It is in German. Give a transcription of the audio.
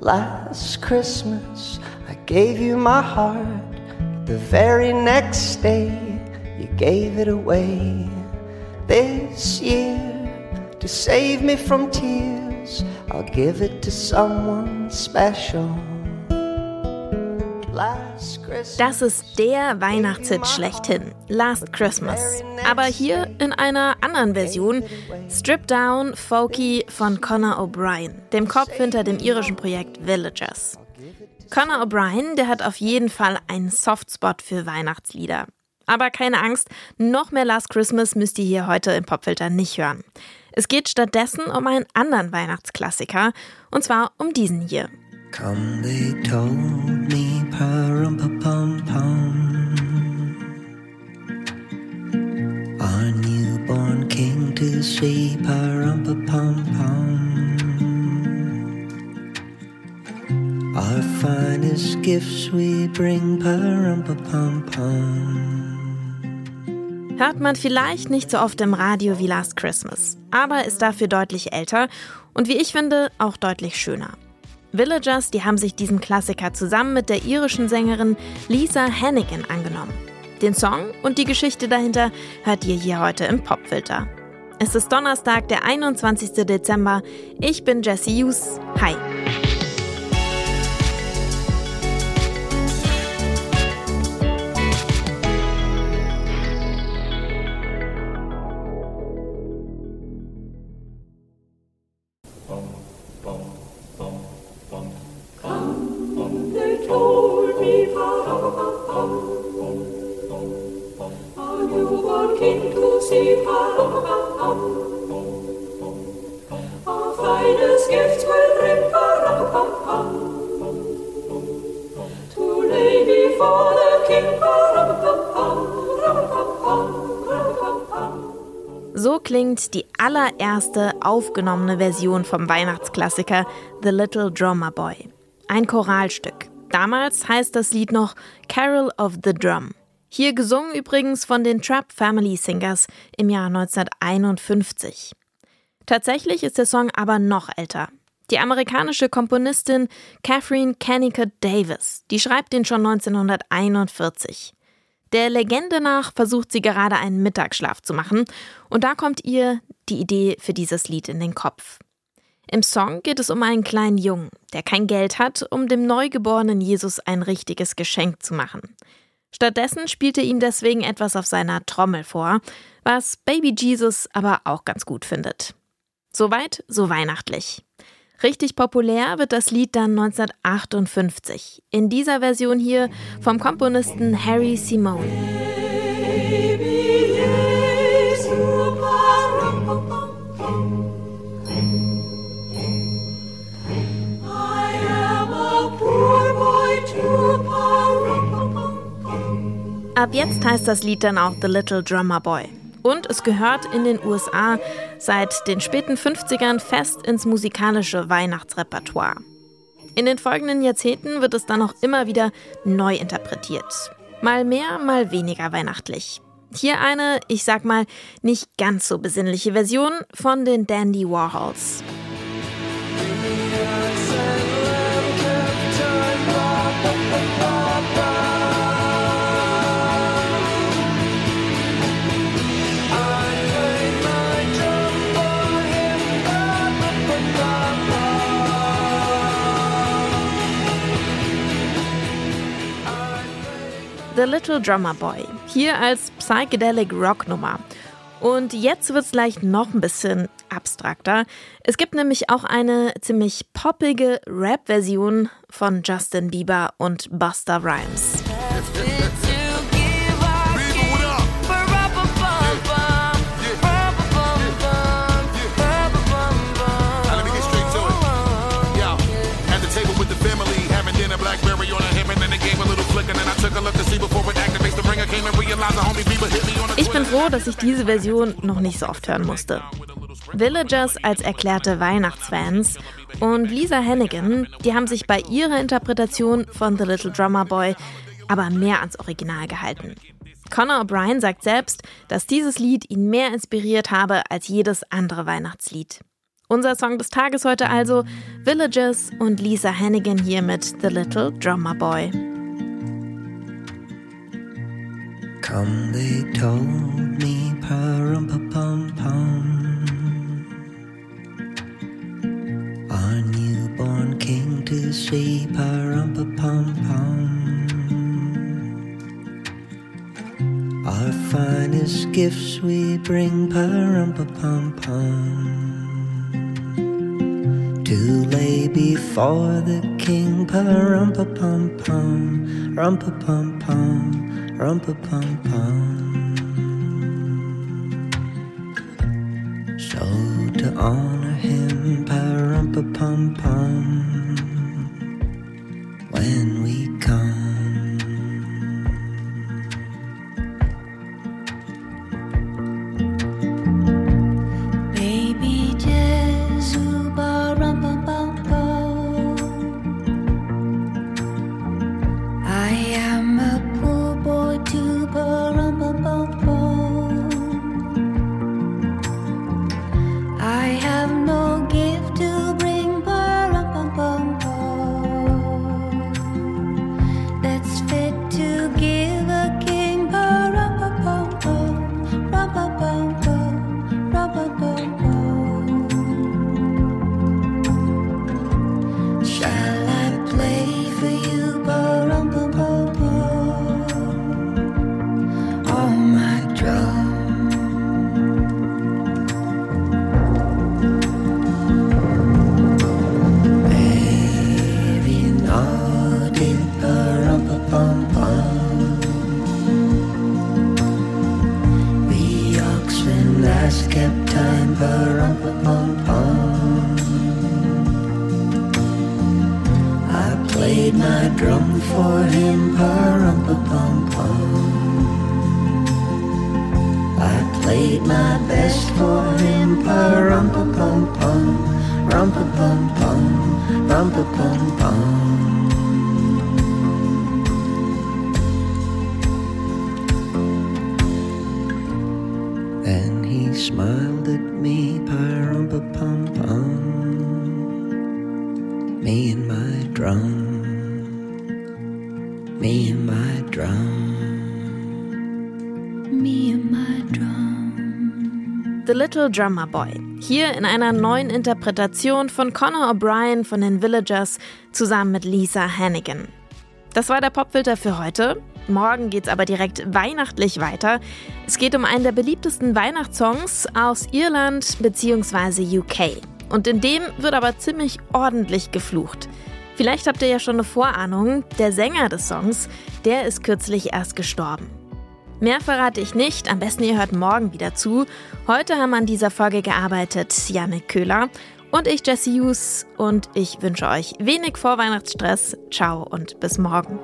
Last Christmas, I gave you my heart. The very next day, you gave it away. This year, to save me from tears, I'll give it to someone special. Das ist der Weihnachtshit schlechthin, Last Christmas. Aber hier in einer anderen Version, Strip Down Folky von Conor O'Brien, dem Kopf hinter dem irischen Projekt Villagers. Conor O'Brien, der hat auf jeden Fall einen Softspot für Weihnachtslieder. Aber keine Angst, noch mehr Last Christmas müsst ihr hier heute im Popfilter nicht hören. Es geht stattdessen um einen anderen Weihnachtsklassiker, und zwar um diesen hier. Come, they told me, gifts we bring. Hört man vielleicht nicht so oft im Radio wie Last Christmas, aber ist dafür deutlich älter und wie ich finde auch deutlich schöner. Villagers, die haben sich diesen Klassiker zusammen mit der irischen Sängerin Lisa Hannigan angenommen. Den Song und die Geschichte dahinter hört ihr hier heute im Popfilter. Es ist Donnerstag, der 21. Dezember. Ich bin Jessie Hughes. Hi. So klingt die allererste aufgenommene Version vom Weihnachtsklassiker The Little Drummer Boy. Ein Choralstück. Damals heißt das Lied noch Carol of the Drum. Hier gesungen übrigens von den Trap Family Singers im Jahr 1951. Tatsächlich ist der Song aber noch älter. Die amerikanische Komponistin Catherine Kennicott Davis, die schreibt ihn schon 1941. Der Legende nach versucht sie gerade einen Mittagsschlaf zu machen und da kommt ihr die Idee für dieses Lied in den Kopf. Im Song geht es um einen kleinen Jungen, der kein Geld hat, um dem neugeborenen Jesus ein richtiges Geschenk zu machen. Stattdessen spielte ihm deswegen etwas auf seiner Trommel vor, was Baby Jesus aber auch ganz gut findet. Soweit, so weihnachtlich. Richtig populär wird das Lied dann 1958. In dieser Version hier vom Komponisten Harry Simone. Ab jetzt heißt das Lied dann auch The Little Drummer Boy. Und es gehört in den USA seit den späten 50ern fest ins musikalische Weihnachtsrepertoire. In den folgenden Jahrzehnten wird es dann auch immer wieder neu interpretiert. Mal mehr, mal weniger weihnachtlich. Hier eine, ich sag mal, nicht ganz so besinnliche Version von den Dandy Warhols. The Little Drummer Boy. Hier als Psychedelic Rock Nummer. Und jetzt wird es gleich noch ein bisschen abstrakter. Es gibt nämlich auch eine ziemlich poppige Rap-Version von Justin Bieber und Busta Rhymes. Ich bin froh, dass ich diese Version noch nicht so oft hören musste. Villagers als erklärte Weihnachtsfans und Lisa Hannigan, die haben sich bei ihrer Interpretation von The Little Drummer Boy aber mehr ans Original gehalten. Conor O'Brien sagt selbst, dass dieses Lied ihn mehr inspiriert habe als jedes andere Weihnachtslied. Unser Song des Tages heute also Villagers und Lisa Hannigan hier mit The Little Drummer Boy. Come, they told me, pum pum. Our newborn king to see, pum pum. Our finest gifts we bring, pum pum to lay before the king. Parumpa pum pum, rumpa pum pum, rumpa pum pum. So to honor him, parumpa pum pum, played my drum for him, parum pum pum. I played my best for him, parum pum pum, rum pum pum, rum pum pum. And he smiled at me, pyrumpa pum pum, me and my drum. Me and my drum, me and my drum. The Little Drummer Boy. Hier in einer neuen Interpretation von Connor O'Brien von den Villagers zusammen mit Lisa Hannigan. Das war der Popfilter für heute. Morgen geht's aber direkt weihnachtlich weiter. Es geht um einen der beliebtesten Weihnachtssongs aus Irland bzw. UK. Und in dem wird aber ziemlich ordentlich geflucht. Vielleicht habt ihr ja schon eine Vorahnung, der Sänger des Songs, der ist kürzlich erst gestorben. Mehr verrate ich nicht, am besten ihr hört morgen wieder zu. Heute haben an dieser Folge gearbeitet Janne Köhler und ich Jesse Hughes und ich wünsche euch wenig Vorweihnachtsstress. Ciao und bis morgen.